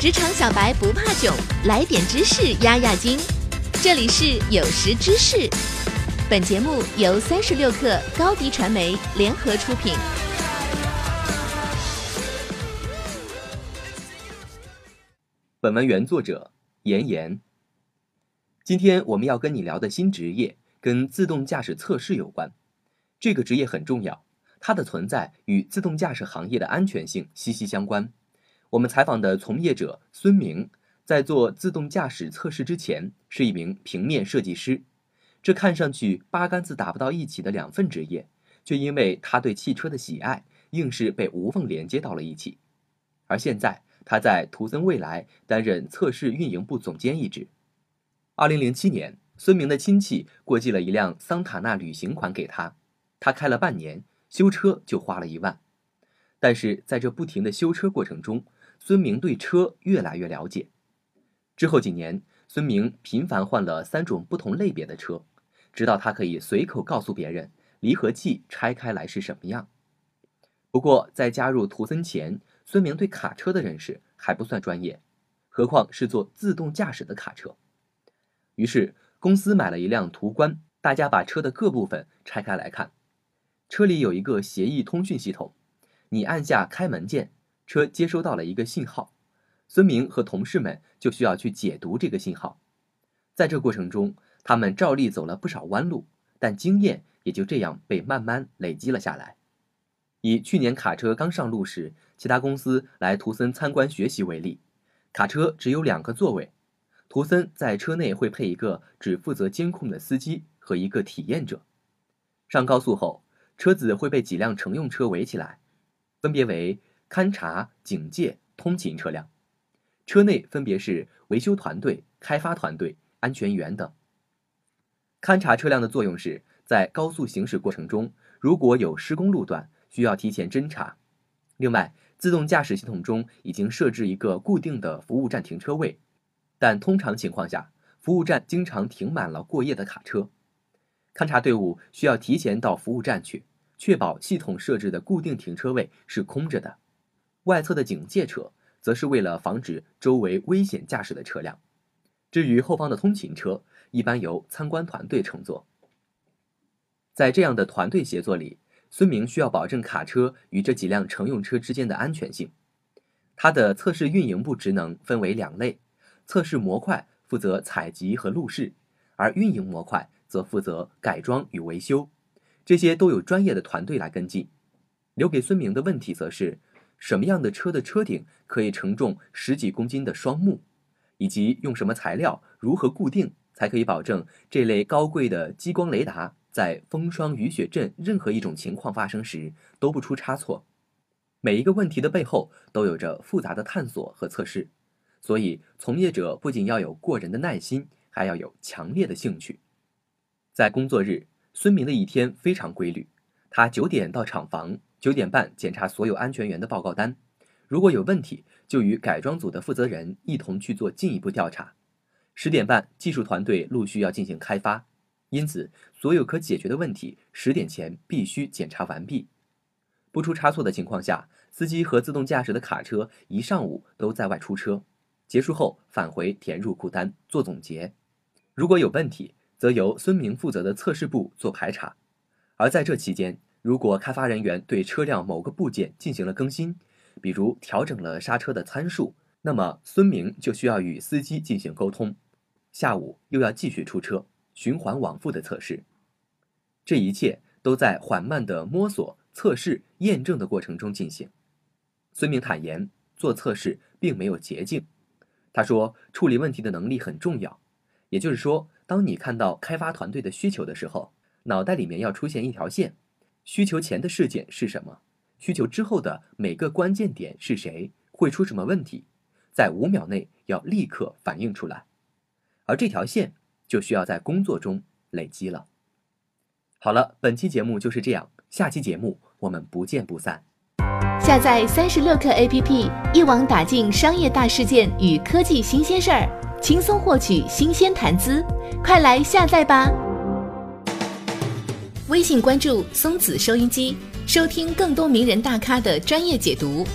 职场小白不怕囧，来点知识压压惊。这里是有识知识，本节目由三十六克高低传媒联合出品。本文原作者严严。今天我们要跟你聊的新职业跟自动驾驶测试有关。这个职业很重要，它的存在与自动驾驶行业的安全性息息相关。我们采访的从业者孙明，在做自动驾驶测试之前是一名平面设计师。这看上去八竿子打不到一起的两份职业，却因为他对汽车的喜爱，硬是被无缝连接到了一起。而现在，他在图森未来担任测试运营部总监一职。二零零七年，孙明的亲戚过继了一辆桑塔纳旅行款给他，他开了半年，修车就花了一万。但是在这不停的修车过程中，孙明对车越来越了解。之后几年，孙明频繁换了三种不同类别的车，直到他可以随口告诉别人离合器拆开来是什么样。不过，在加入图森前，孙明对卡车的认识还不算专业，何况是做自动驾驶的卡车。于是，公司买了一辆途观，大家把车的各部分拆开来看。车里有一个协议通讯系统，你按下开门键。车接收到了一个信号，孙明和同事们就需要去解读这个信号。在这过程中，他们照例走了不少弯路，但经验也就这样被慢慢累积了下来。以去年卡车刚上路时，其他公司来图森参观学习为例，卡车只有两个座位，图森在车内会配一个只负责监控的司机和一个体验者。上高速后，车子会被几辆乘用车围起来，分别为。勘察、警戒、通勤车辆，车内分别是维修团队、开发团队、安全员等。勘察车辆的作用是在高速行驶过程中，如果有施工路段，需要提前侦查。另外，自动驾驶系统中已经设置一个固定的服务站停车位，但通常情况下，服务站经常停满了过夜的卡车。勘察队伍需要提前到服务站去，确保系统设置的固定停车位是空着的。外侧的警戒车则是为了防止周围危险驾驶的车辆，至于后方的通勤车，一般由参观团队乘坐。在这样的团队协作里，孙明需要保证卡车与这几辆乘用车之间的安全性。他的测试运营部职能分为两类：测试模块负责采集和录试，而运营模块则负责改装与维修。这些都有专业的团队来跟进。留给孙明的问题则是。什么样的车的车顶可以承重十几公斤的双木，以及用什么材料如何固定，才可以保证这类高贵的激光雷达在风霜雨雪阵任何一种情况发生时都不出差错？每一个问题的背后都有着复杂的探索和测试，所以从业者不仅要有过人的耐心，还要有强烈的兴趣。在工作日，孙明的一天非常规律，他九点到厂房。九点半检查所有安全员的报告单，如果有问题，就与改装组的负责人一同去做进一步调查。十点半，技术团队陆续要进行开发，因此所有可解决的问题，十点前必须检查完毕。不出差错的情况下，司机和自动驾驶的卡车一上午都在外出车，结束后返回填入库单做总结。如果有问题，则由孙明负责的测试部做排查，而在这期间。如果开发人员对车辆某个部件进行了更新，比如调整了刹车的参数，那么孙明就需要与司机进行沟通。下午又要继续出车，循环往复的测试。这一切都在缓慢的摸索、测试、验证的过程中进行。孙明坦言，做测试并没有捷径。他说，处理问题的能力很重要。也就是说，当你看到开发团队的需求的时候，脑袋里面要出现一条线。需求前的事件是什么？需求之后的每个关键点是谁？会出什么问题？在五秒内要立刻反映出来，而这条线就需要在工作中累积了。好了，本期节目就是这样，下期节目我们不见不散。下载三十六课 APP，一网打尽商业大事件与科技新鲜事儿，轻松获取新鲜谈资，快来下载吧！微信关注松子收音机，收听更多名人大咖的专业解读。